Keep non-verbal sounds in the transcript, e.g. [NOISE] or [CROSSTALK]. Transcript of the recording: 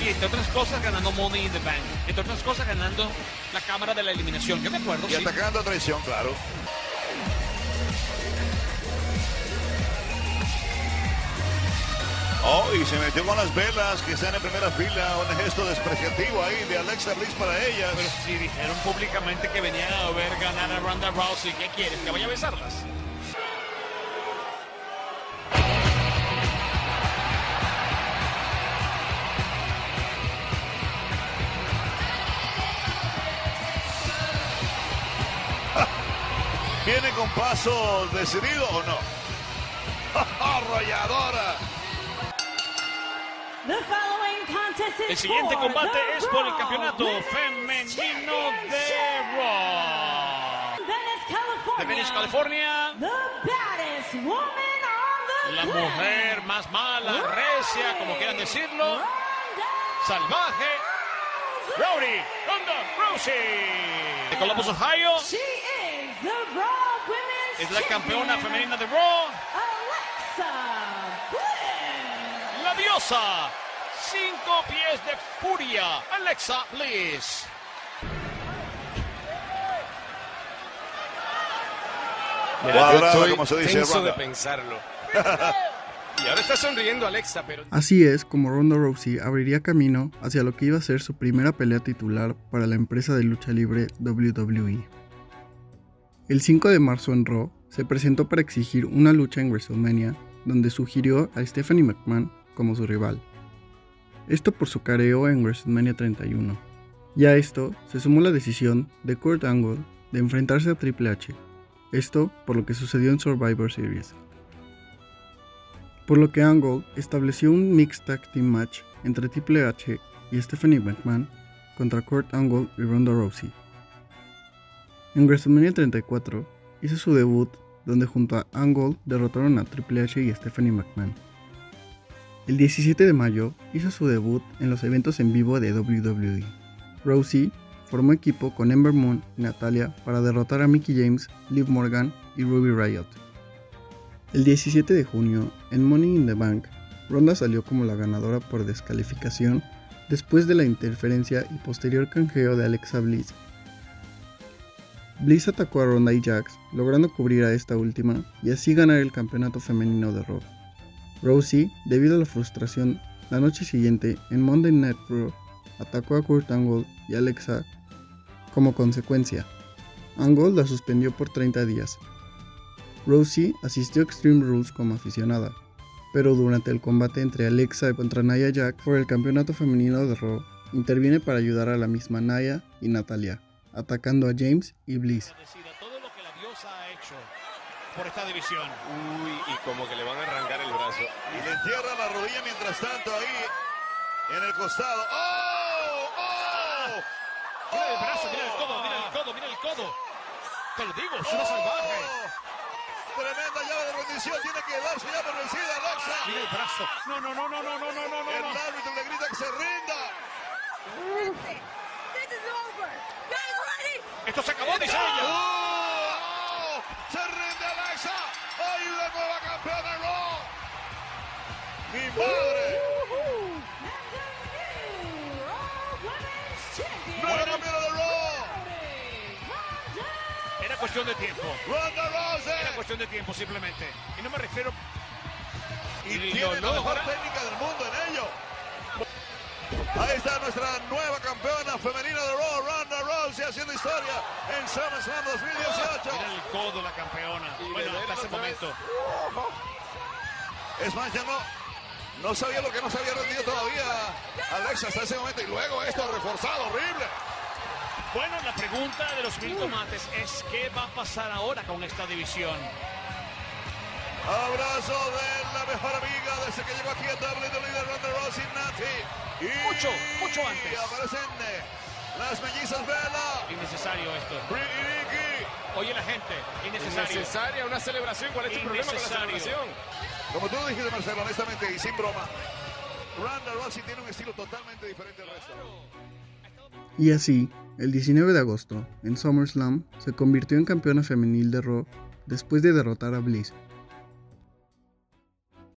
Sí, entre otras cosas ganando Money in the Bank. Entre otras cosas ganando la cámara de la eliminación. Yo me acuerdo. Y atacando a traición, claro. Oh, y se metió con las velas que están en primera fila. Un gesto despreciativo ahí de Alexa Bliss para ella. Pero si dijeron públicamente que venían a ver ganar a Ronda Rousey, ¿qué quieres? ¿Que vaya a besarlas? ¿Viene con paso decidido o no? [LAUGHS] ¡Arrolladora! El siguiente combate es por el campeonato femenino de Raw. De Venice, California. La mujer más mala, recia, como quieran decirlo. Salvaje. Rowdy, Ronda Rousey. De Columbus, Ohio. Es la campeona femenina de Raw. La diosa. Cinco pies de furia. Alexa Bliss. Cuadrada, como se dice, tenso de pensarlo. [LAUGHS] y ahora está sonriendo Alexa, pero Así es como Ronda Rousey abriría camino hacia lo que iba a ser su primera pelea titular para la empresa de lucha libre WWE. El 5 de marzo en Raw se presentó para exigir una lucha en WrestleMania donde sugirió a Stephanie McMahon como su rival. Esto por su careo en WrestleMania 31. Y a esto se sumó la decisión de Kurt Angle de enfrentarse a Triple H. Esto por lo que sucedió en Survivor Series. Por lo que Angle estableció un Mixed Tag Team Match entre Triple H y Stephanie McMahon contra Kurt Angle y Ronda Rousey. En WrestleMania 34 hizo su debut donde junto a Angle derrotaron a Triple H y Stephanie McMahon. El 17 de mayo hizo su debut en los eventos en vivo de WWE. Rousey formó equipo con Ember Moon y Natalia para derrotar a Mickey James, Liv Morgan y Ruby Riot. El 17 de junio, en Money in the Bank, Ronda salió como la ganadora por descalificación después de la interferencia y posterior canjeo de Alexa Bliss. Bliss atacó a Ronda y Jax, logrando cubrir a esta última y así ganar el campeonato femenino de Raw. Rousey, debido a la frustración, la noche siguiente en Monday Night Raw, atacó a Kurt Angle y Alexa como consecuencia. Angle la suspendió por 30 días. Rousey asistió a Extreme Rules como aficionada, pero durante el combate entre Alexa contra Nia Jax por el campeonato femenino de Raw, interviene para ayudar a la misma Nia y Natalia, atacando a James y Bliss. Todo lo que la diosa ha hecho por esta división. Uy, y como que le van a arrancar el brazo. Y le entierra la rodilla mientras tanto ahí en el costado. ¡Oh! ¡Oh! ¡Oh! Mira el brazo, mira el codo, mira el ¡Oh! codo, mira el codo. Te lo digo, es ¡Oh! una salvaje. Tremenda llave de rendición, tiene que darse ya por vencida, Alexa. Mira el brazo. No, no, no, no, no, no, no, no. El árbitro le grita que se rinda. Esto se acabó, dice ella. ¡Oh! Se rinde Alexa. Hay una nueva campeona Raw. Mi madre. Nueva campeona de Raw. Era cuestión de tiempo. Ronda Era cuestión de tiempo simplemente. Y no me refiero. Y Y tiene la mejor técnica del mundo en ello. Ahí está nuestra nueva campeona femenina de Raw, Ronda Rousey, haciendo historia en SummerSlam 2018. Mira el codo, la campeona. Y Bueno, le hasta ese vez. momento. Es más, ya no, no sabía lo que no se había rendido todavía Alexa hasta ese momento. Y luego esto reforzado, horrible. Bueno, la pregunta de los mil tomates es: ¿qué va a pasar ahora con esta división? Abrazo de la mejor amiga desde que llegó aquí a WWE, Ronda Rousey, Nati. Y Mucho, mucho antes. aparecen las mellizas Bella, Innecesario esto. Oye, la gente, innecesario. Innecesaria una celebración. ¿Cuál es tu problema con la celebración? Como tú dijiste, Marcelo, honestamente y sin broma, Ronda Rousey tiene un estilo totalmente diferente al resto. Y así, el 19 de agosto, en SummerSlam, se convirtió en campeona femenil de Raw después de derrotar a Bliss